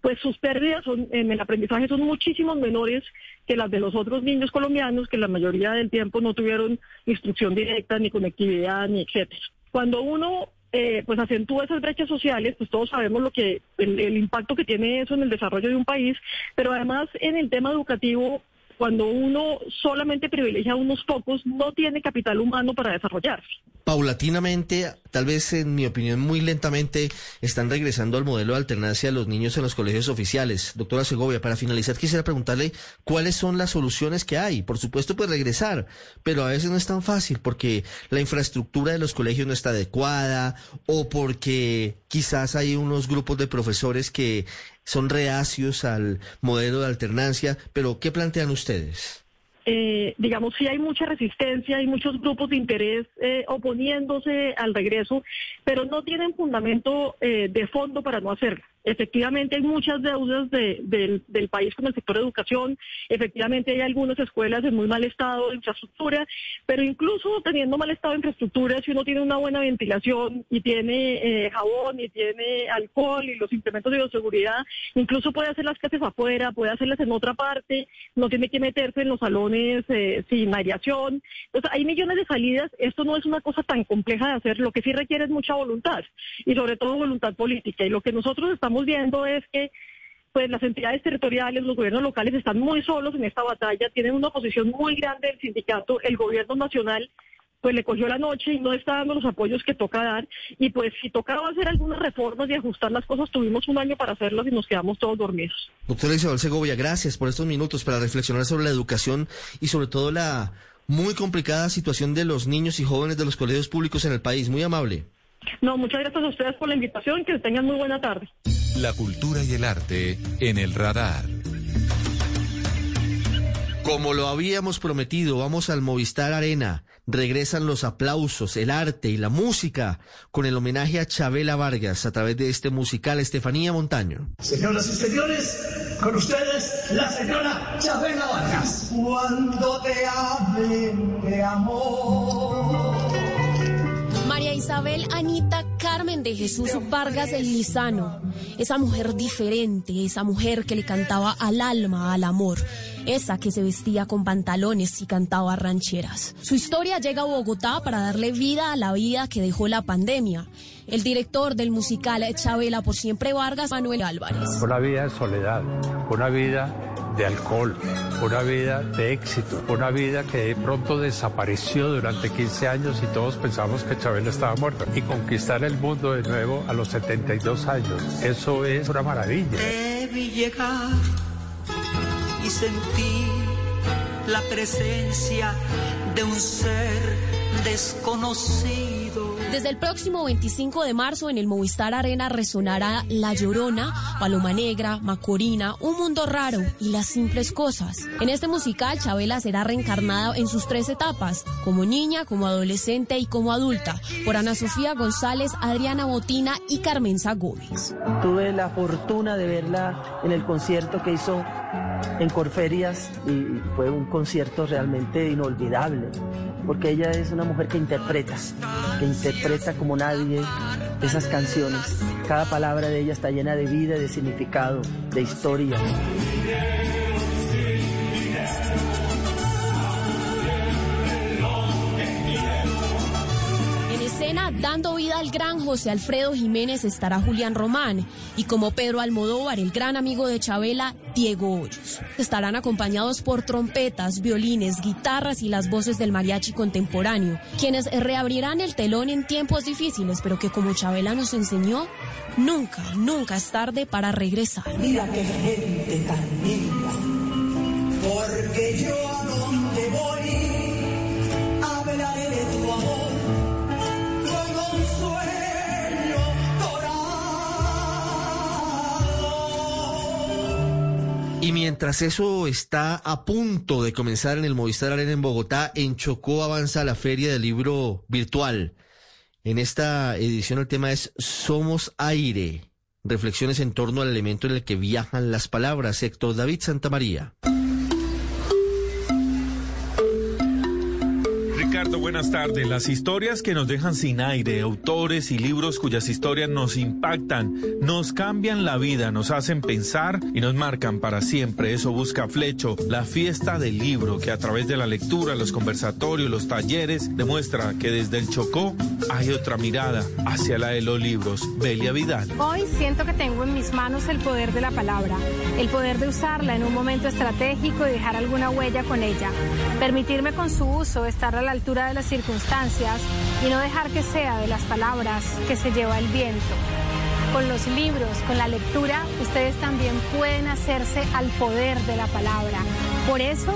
pues sus pérdidas en el aprendizaje son muchísimo menores que las de los otros niños colombianos que la mayoría del tiempo no tuvieron instrucción directa, ni conectividad, ni etcétera. Cuando uno eh, pues acentúa esas brechas sociales, pues todos sabemos lo que el impacto que tiene eso en el desarrollo de un país, pero además en el tema educativo cuando uno solamente privilegia a unos pocos, no tiene capital humano para desarrollarse. Paulatinamente, tal vez en mi opinión muy lentamente, están regresando al modelo de alternancia de los niños en los colegios oficiales. Doctora Segovia, para finalizar quisiera preguntarle cuáles son las soluciones que hay. Por supuesto, pues regresar, pero a veces no es tan fácil porque la infraestructura de los colegios no está adecuada o porque quizás hay unos grupos de profesores que son reacios al modelo de alternancia, pero ¿qué plantean ustedes? Eh, digamos, sí hay mucha resistencia, hay muchos grupos de interés eh, oponiéndose al regreso, pero no tienen fundamento eh, de fondo para no hacerlo. Efectivamente hay muchas deudas del, país con el sector de educación, efectivamente hay algunas escuelas en muy mal estado de infraestructura, pero incluso teniendo mal estado de infraestructura, si uno tiene una buena ventilación y tiene jabón y tiene alcohol y los implementos de bioseguridad, incluso puede hacer las clases afuera, puede hacerlas en otra parte, no tiene que meterse en los salones eh, sin aireación. Entonces, hay millones de salidas. Esto no es una cosa tan compleja de hacer. Lo que sí requiere es mucha voluntad y sobre todo voluntad política. Y lo que nosotros estamos viendo es que pues las entidades territoriales, los gobiernos locales están muy solos en esta batalla, tienen una oposición muy grande del sindicato, el gobierno nacional pues le cogió la noche y no está dando los apoyos que toca dar. Y pues si tocaba hacer algunas reformas y ajustar las cosas, tuvimos un año para hacerlas y nos quedamos todos dormidos. Doctora Isabel Segovia, gracias por estos minutos para reflexionar sobre la educación y sobre todo la muy complicada situación de los niños y jóvenes de los colegios públicos en el país. Muy amable. No, muchas gracias a ustedes por la invitación. Que tengan muy buena tarde. La cultura y el arte en el radar. Como lo habíamos prometido, vamos al Movistar Arena regresan los aplausos, el arte y la música con el homenaje a Chabela Vargas a través de este musical Estefanía Montaño. Señoras y señores, con ustedes la señora Chabela Vargas. Cuando te hablen de amor. Isabel Anita Carmen de Jesús Vargas Lizano, esa mujer diferente, esa mujer que le cantaba al alma, al amor esa que se vestía con pantalones y cantaba rancheras. Su historia llega a Bogotá para darle vida a la vida que dejó la pandemia. El director del musical Chabela por siempre Vargas, Manuel Álvarez. Una vida de soledad, una vida de alcohol, una vida de éxito, una vida que de pronto desapareció durante 15 años y todos pensamos que Chabela estaba muerta. Y conquistar el mundo de nuevo a los 72 años, eso es una maravilla y sentí la presencia de un ser desconocido Desde el próximo 25 de marzo en el Movistar Arena resonará La Llorona, Paloma Negra, Macorina, Un Mundo Raro y Las Simples Cosas. En este musical, Chabela será reencarnada en sus tres etapas, como niña, como adolescente y como adulta, por Ana Sofía González, Adriana Botina y Carmenza Gómez. Tuve la fortuna de verla en el concierto que hizo en Corferias y fue un concierto realmente inolvidable, porque ella es una mujer que interpreta, que interpreta como nadie esas canciones. Cada palabra de ella está llena de vida, de significado, de historia. Dando vida al gran José Alfredo Jiménez, estará Julián Román y como Pedro Almodóvar, el gran amigo de Chabela, Diego Hoyos. Estarán acompañados por trompetas, violines, guitarras y las voces del mariachi contemporáneo, quienes reabrirán el telón en tiempos difíciles, pero que como Chabela nos enseñó, nunca, nunca es tarde para regresar. Mira qué gente tan linda, porque yo a donde voy Y mientras eso está a punto de comenzar en el Movistar Arena en Bogotá, en Chocó avanza la feria del libro virtual. En esta edición el tema es Somos Aire. Reflexiones en torno al elemento en el que viajan las palabras. Héctor David Santamaría. Ricardo, buenas tardes. Las historias que nos dejan sin aire, autores y libros cuyas historias nos impactan, nos cambian la vida, nos hacen pensar y nos marcan para siempre. Eso busca Flecho, la fiesta del libro que a través de la lectura, los conversatorios, los talleres, demuestra que desde el Chocó hay otra mirada hacia la de los libros. Belia Vidal. Hoy siento que tengo en mis manos el poder de la palabra, el poder de usarla en un momento estratégico y dejar alguna huella con ella, permitirme con su uso estar a la altura de las circunstancias y no dejar que sea de las palabras que se lleva el viento. Con los libros, con la lectura, ustedes también pueden hacerse al poder de la palabra. Por eso,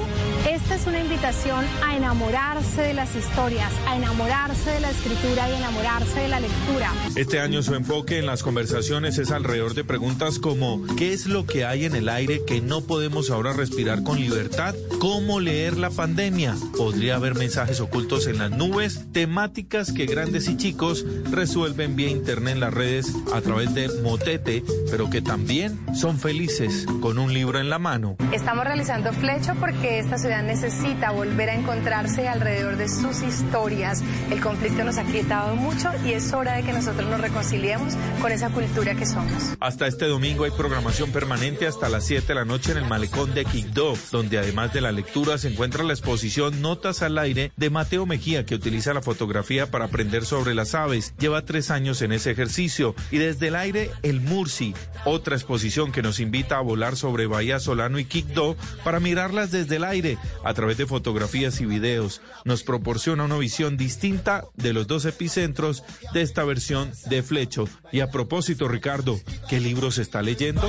esta es una invitación a enamorarse de las historias, a enamorarse de la escritura y enamorarse de la lectura. Este año su enfoque en las conversaciones es alrededor de preguntas como ¿qué es lo que hay en el aire que no podemos ahora respirar con libertad? ¿Cómo leer la pandemia? ¿Podría haber mensajes ocultos en las nubes? Temáticas que grandes y chicos resuelven vía internet en las redes a través de Motete, pero que también son felices con un libro en la mano. Estamos realizando Flecho porque esta ciudad necesita volver a encontrarse alrededor de sus historias. El conflicto nos ha quietado mucho y es hora de que nosotros nos reconciliemos con esa cultura que somos. Hasta este domingo hay programación permanente hasta las 7 de la noche en el malecón de Quibdó, donde además de la lectura se encuentra la exposición Notas al aire de Mateo Mejía, que utiliza la fotografía para aprender sobre las aves. Lleva tres años en ese ejercicio. Y desde el aire, el Mursi, otra exposición que nos invita a volar sobre Bahía Solano y Quibdó para mirarlas desde el aire a través de fotografías y videos. Nos proporciona una visión distinta de los dos epicentros de esta versión de Flecho. Y a propósito, Ricardo, ¿qué libro se está leyendo?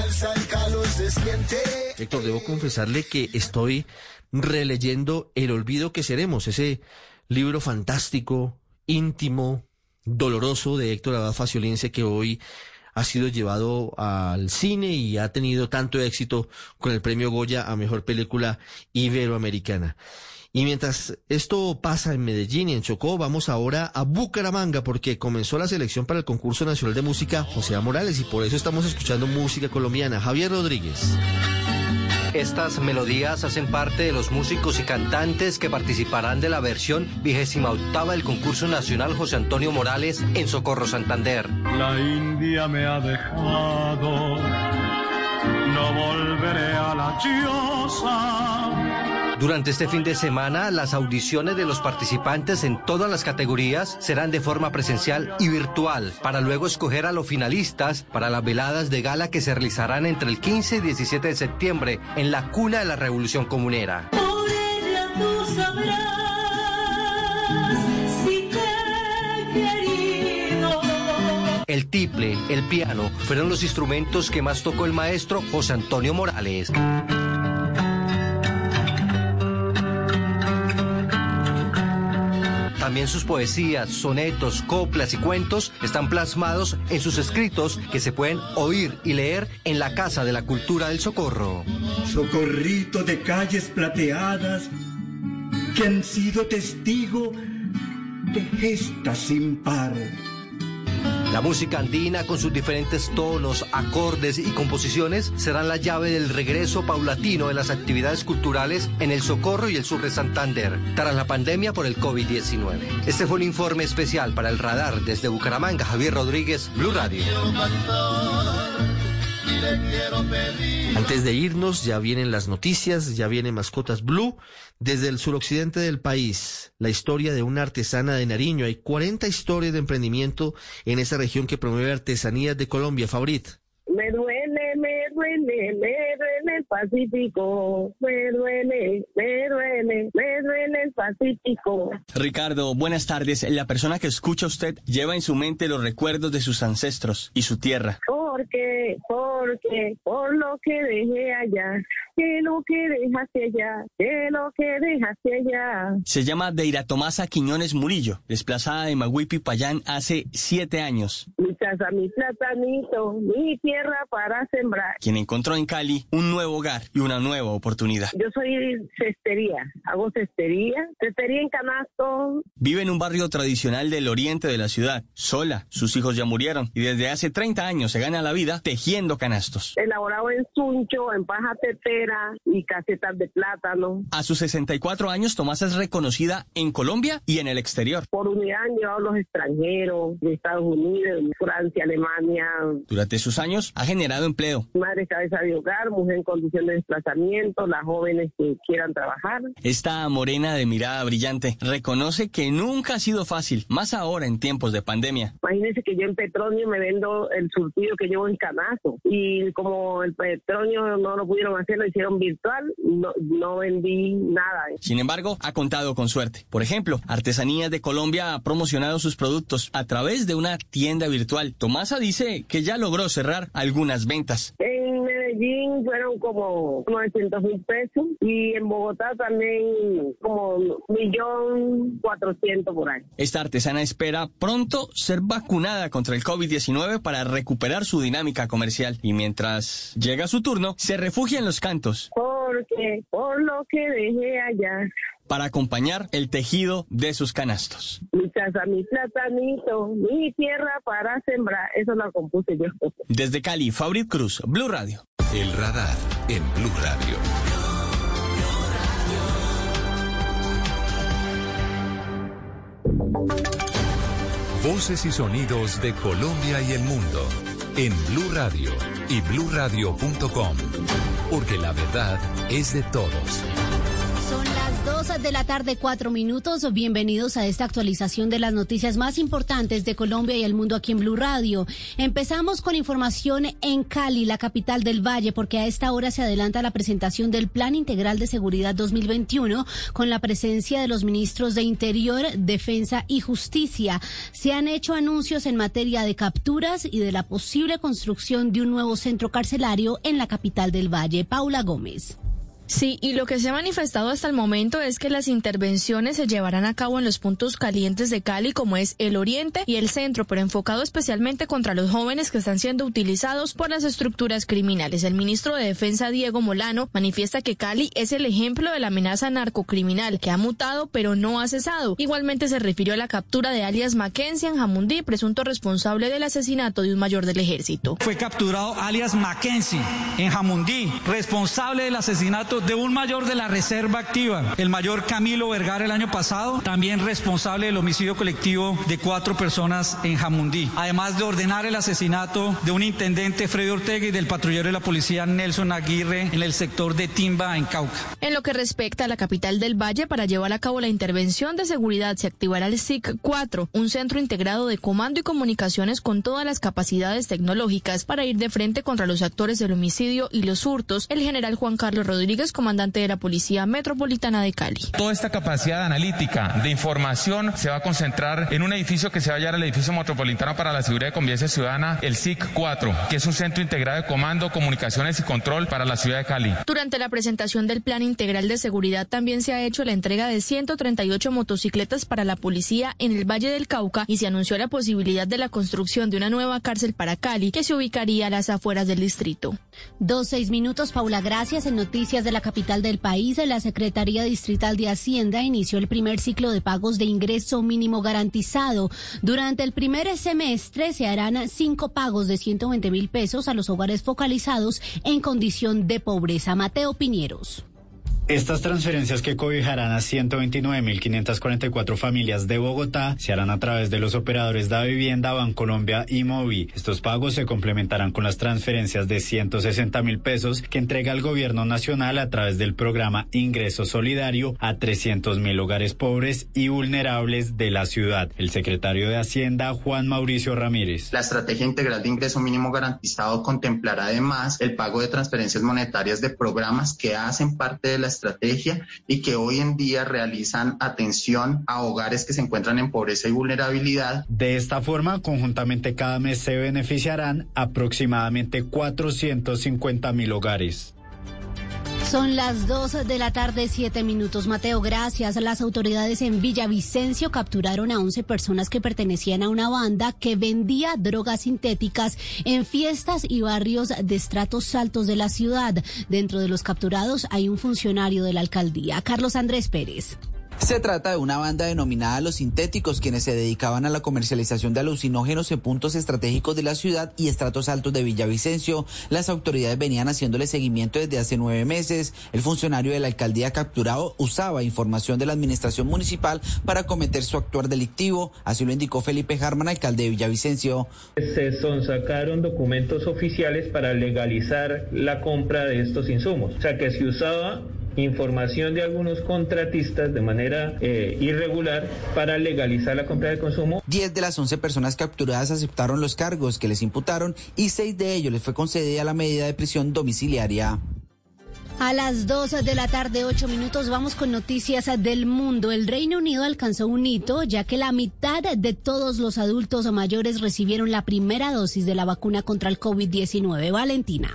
Héctor, debo confesarle que estoy releyendo El olvido que seremos, ese libro fantástico, íntimo, doloroso de Héctor Abad Faciolince que hoy ha sido llevado al cine y ha tenido tanto éxito con el premio Goya a mejor película iberoamericana. Y mientras esto pasa en Medellín y en Chocó, vamos ahora a Bucaramanga porque comenzó la selección para el concurso nacional de música José. Morales y por eso estamos escuchando música colombiana. Javier Rodríguez. Estas melodías hacen parte de los músicos y cantantes que participarán de la versión vigésima octava del concurso nacional José Antonio Morales en Socorro Santander. La India me ha dejado, no volveré a la choza. Durante este fin de semana, las audiciones de los participantes en todas las categorías serán de forma presencial y virtual, para luego escoger a los finalistas para las veladas de gala que se realizarán entre el 15 y 17 de septiembre en la cuna de la Revolución Comunera. Por ella tú sabrás si te he querido. El tiple, el piano, fueron los instrumentos que más tocó el maestro José Antonio Morales. También sus poesías, sonetos, coplas y cuentos están plasmados en sus escritos que se pueden oír y leer en la Casa de la Cultura del Socorro. Socorrito de calles plateadas que han sido testigo de gestas sin par. La música andina con sus diferentes tonos, acordes y composiciones serán la llave del regreso paulatino de las actividades culturales en el Socorro y el sur de Santander, tras la pandemia por el COVID-19. Este fue un informe especial para el radar desde Bucaramanga. Javier Rodríguez, Blue Radio. Antes de irnos, ya vienen las noticias, ya vienen mascotas Blue. Desde el suroccidente del país, la historia de una artesana de Nariño. Hay 40 historias de emprendimiento en esa región que promueve artesanías de Colombia. Fabrit. Duele, me duele el Pacífico. Me duele, me duele, me duele el Pacífico. Ricardo, buenas tardes. La persona que escucha usted lleva en su mente los recuerdos de sus ancestros y su tierra. Porque, porque, por lo que dejé allá, que lo que dejaste allá, que lo que dejaste allá. Se llama Deira Tomasa Quiñones Murillo, desplazada de Maguipi Payán hace siete años. Mi casa, mi platanito, mi tierra para sembrar. Quien encontró en Cali un nuevo hogar y una nueva oportunidad. Yo soy cestería, hago cestería, cestería en canasto. Vive en un barrio tradicional del oriente de la ciudad, sola. Sus hijos ya murieron y desde hace 30 años se gana la vida tejiendo canastos. Elaborado en suncho, en paja tetera y casetas de plátano. A sus 64 años, Tomás es reconocida en Colombia y en el exterior. Por unidad han llevado los extranjeros de Estados Unidos, Francia, Alemania. Durante sus años ha generado empleo. Madre cabeza de hogar, mujer en condición de desplazamiento, las jóvenes que quieran trabajar. Esta morena de mirada brillante reconoce que nunca ha sido fácil, más ahora en tiempos de pandemia. Imagínense que yo en Petronio me vendo el surtido que llevo en canazo y como el Petronio no lo pudieron hacer, lo hicieron virtual, no, no vendí nada. Sin embargo, ha contado con suerte. Por ejemplo, Artesanías de Colombia ha promocionado sus productos a través de una tienda virtual. Tomasa dice que ya logró cerrar algunas ventas. En Medellín fueron como 900 mil pesos y en Bogotá también como millón cuatrocientos por ahí. Esta artesana espera pronto ser vacunada contra el COVID-19 para recuperar su dinámica comercial y mientras llega su turno se refugia en los cantos. Porque por lo que dejé allá para acompañar el tejido de sus canastos. Mi casa, mi platanito, mi tierra para sembrar, eso lo compuse yo. Desde Cali, Fabrit Cruz, Blue Radio. El radar en Blue Radio. Voces y sonidos de Colombia y el mundo en Blue Radio y bluradio.com, porque la verdad es de todos. 2 de la tarde, cuatro minutos. Bienvenidos a esta actualización de las noticias más importantes de Colombia y el mundo aquí en Blue Radio. Empezamos con información en Cali, la capital del Valle, porque a esta hora se adelanta la presentación del Plan Integral de Seguridad 2021 con la presencia de los ministros de Interior, Defensa y Justicia. Se han hecho anuncios en materia de capturas y de la posible construcción de un nuevo centro carcelario en la capital del Valle. Paula Gómez. Sí, y lo que se ha manifestado hasta el momento es que las intervenciones se llevarán a cabo en los puntos calientes de Cali, como es el oriente y el centro, pero enfocado especialmente contra los jóvenes que están siendo utilizados por las estructuras criminales. El ministro de Defensa, Diego Molano, manifiesta que Cali es el ejemplo de la amenaza narcocriminal que ha mutado pero no ha cesado. Igualmente se refirió a la captura de alias Mackenzie en Jamundí, presunto responsable del asesinato de un mayor del ejército. Fue capturado alias Mackenzie en Jamundí, responsable del asesinato de un mayor de la Reserva Activa, el mayor Camilo Vergara el año pasado, también responsable del homicidio colectivo de cuatro personas en Jamundí, además de ordenar el asesinato de un intendente Freddy Ortega y del patrullero de la policía Nelson Aguirre en el sector de Timba, en Cauca. En lo que respecta a la capital del Valle, para llevar a cabo la intervención de seguridad se activará el SIC 4, un centro integrado de comando y comunicaciones con todas las capacidades tecnológicas para ir de frente contra los actores del homicidio y los hurtos. El general Juan Carlos Rodríguez Comandante de la Policía Metropolitana de Cali. Toda esta capacidad analítica de información se va a concentrar en un edificio que se va a llamar el Edificio Metropolitano para la Seguridad y Convivencia Ciudadana, el SIC 4, que es un centro integrado de comando, comunicaciones y control para la ciudad de Cali. Durante la presentación del Plan Integral de Seguridad también se ha hecho la entrega de 138 motocicletas para la policía en el Valle del Cauca y se anunció la posibilidad de la construcción de una nueva cárcel para Cali que se ubicaría a las afueras del distrito. Dos, seis minutos, Paula. Gracias. En noticias de la capital del país, la Secretaría Distrital de Hacienda inició el primer ciclo de pagos de ingreso mínimo garantizado. Durante el primer semestre se harán cinco pagos de 120 mil pesos a los hogares focalizados en condición de pobreza. Mateo Piñeros. Estas transferencias que cobijarán a 129.544 familias de Bogotá se harán a través de los operadores de vivienda Bancolombia y Movi. Estos pagos se complementarán con las transferencias de 160 mil pesos que entrega el gobierno nacional a través del programa Ingreso Solidario a 300 mil hogares pobres y vulnerables de la ciudad. El secretario de Hacienda, Juan Mauricio Ramírez. La estrategia integral de ingreso mínimo garantizado contemplará además el pago de transferencias monetarias de programas que hacen parte de la estrategia y que hoy en día realizan atención a hogares que se encuentran en pobreza y vulnerabilidad. De esta forma, conjuntamente cada mes se beneficiarán aproximadamente 450 mil hogares. Son las 2 de la tarde, 7 minutos. Mateo, gracias. Las autoridades en Villavicencio capturaron a 11 personas que pertenecían a una banda que vendía drogas sintéticas en fiestas y barrios de estratos altos de la ciudad. Dentro de los capturados hay un funcionario de la alcaldía, Carlos Andrés Pérez. Se trata de una banda denominada Los Sintéticos, quienes se dedicaban a la comercialización de alucinógenos en puntos estratégicos de la ciudad y estratos altos de Villavicencio. Las autoridades venían haciéndole seguimiento desde hace nueve meses. El funcionario de la alcaldía capturado usaba información de la administración municipal para cometer su actuar delictivo. Así lo indicó Felipe Harman, alcalde de Villavicencio. Se sacaron documentos oficiales para legalizar la compra de estos insumos. O sea, que se usaba información de algunos contratistas de manera eh, irregular para legalizar la compra de consumo. Diez de las once personas capturadas aceptaron los cargos que les imputaron y seis de ellos les fue concedida la medida de prisión domiciliaria. A las 2 de la tarde, 8 minutos, vamos con noticias del mundo. El Reino Unido alcanzó un hito, ya que la mitad de todos los adultos mayores recibieron la primera dosis de la vacuna contra el COVID-19. Valentina.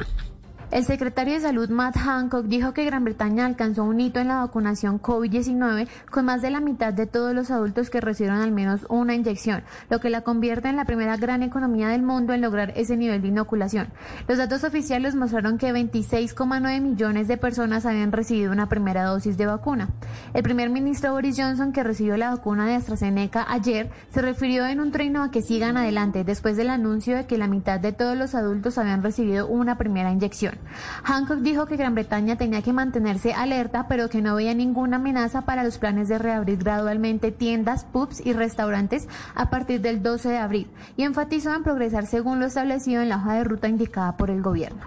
El secretario de Salud Matt Hancock dijo que Gran Bretaña alcanzó un hito en la vacunación COVID-19 con más de la mitad de todos los adultos que recibieron al menos una inyección, lo que la convierte en la primera gran economía del mundo en lograr ese nivel de inoculación. Los datos oficiales mostraron que 26,9 millones de personas habían recibido una primera dosis de vacuna. El primer ministro Boris Johnson, que recibió la vacuna de AstraZeneca ayer, se refirió en un trino a que sigan adelante después del anuncio de que la mitad de todos los adultos habían recibido una primera inyección. Hancock dijo que Gran Bretaña tenía que mantenerse alerta, pero que no veía ninguna amenaza para los planes de reabrir gradualmente tiendas, pubs y restaurantes a partir del 12 de abril, y enfatizó en progresar según lo establecido en la hoja de ruta indicada por el gobierno.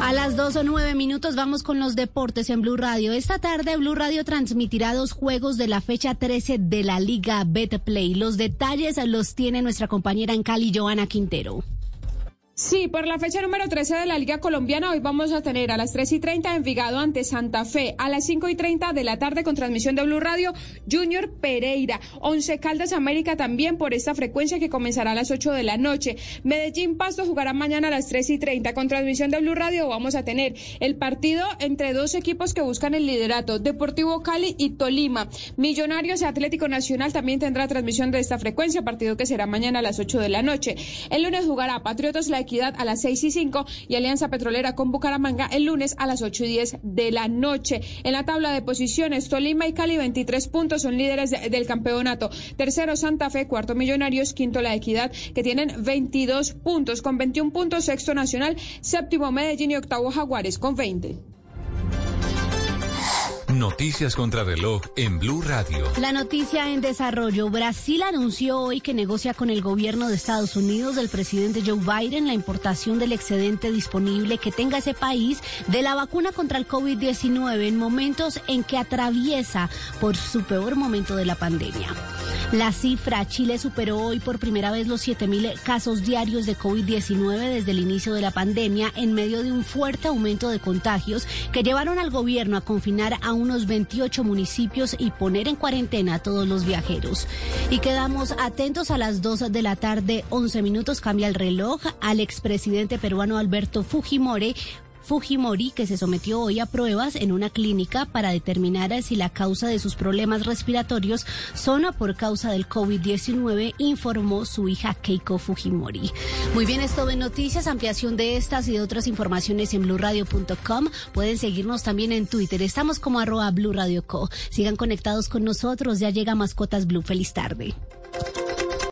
A las dos o nueve minutos vamos con los deportes en Blue Radio. Esta tarde Blue Radio transmitirá dos juegos de la fecha 13 de la Liga Betplay. Los detalles los tiene nuestra compañera en Cali, Joana Quintero. Sí, por la fecha número 13 de la Liga Colombiana, hoy vamos a tener a las 3 y 30 Envigado ante Santa Fe, a las 5 y 30 de la tarde con transmisión de Blue Radio, Junior Pereira, Once Caldas América también por esta frecuencia que comenzará a las 8 de la noche. Medellín Pasto jugará mañana a las 3 y 30 con transmisión de Blue Radio. Vamos a tener el partido entre dos equipos que buscan el liderato, Deportivo Cali y Tolima. Millonarios y Atlético Nacional también tendrá transmisión de esta frecuencia, partido que será mañana a las 8 de la noche. El lunes jugará Patriotas La Equidad a las 6 y 5 y Alianza Petrolera con Bucaramanga el lunes a las 8 y 10 de la noche. En la tabla de posiciones, Tolima y Cali 23 puntos son líderes del campeonato. Tercero Santa Fe, cuarto Millonarios, quinto La Equidad que tienen 22 puntos con 21 puntos, sexto Nacional, séptimo Medellín y octavo Jaguares con 20. Noticias contra reloj en Blue Radio. La noticia en desarrollo. Brasil anunció hoy que negocia con el gobierno de Estados Unidos del presidente Joe Biden la importación del excedente disponible que tenga ese país de la vacuna contra el COVID-19 en momentos en que atraviesa por su peor momento de la pandemia. La cifra, Chile superó hoy por primera vez los 7.000 casos diarios de COVID-19 desde el inicio de la pandemia en medio de un fuerte aumento de contagios que llevaron al gobierno a confinar a unos 28 municipios y poner en cuarentena a todos los viajeros. Y quedamos atentos a las 2 de la tarde, 11 minutos cambia el reloj al expresidente peruano Alberto Fujimori Fujimori, que se sometió hoy a pruebas en una clínica para determinar si la causa de sus problemas respiratorios son por causa del COVID-19, informó su hija Keiko Fujimori. Muy bien, esto de noticias, ampliación de estas y de otras informaciones en blurradio.com. Pueden seguirnos también en Twitter. Estamos como arroba Blue Radio Co. Sigan conectados con nosotros. Ya llega Mascotas Blue. Feliz tarde.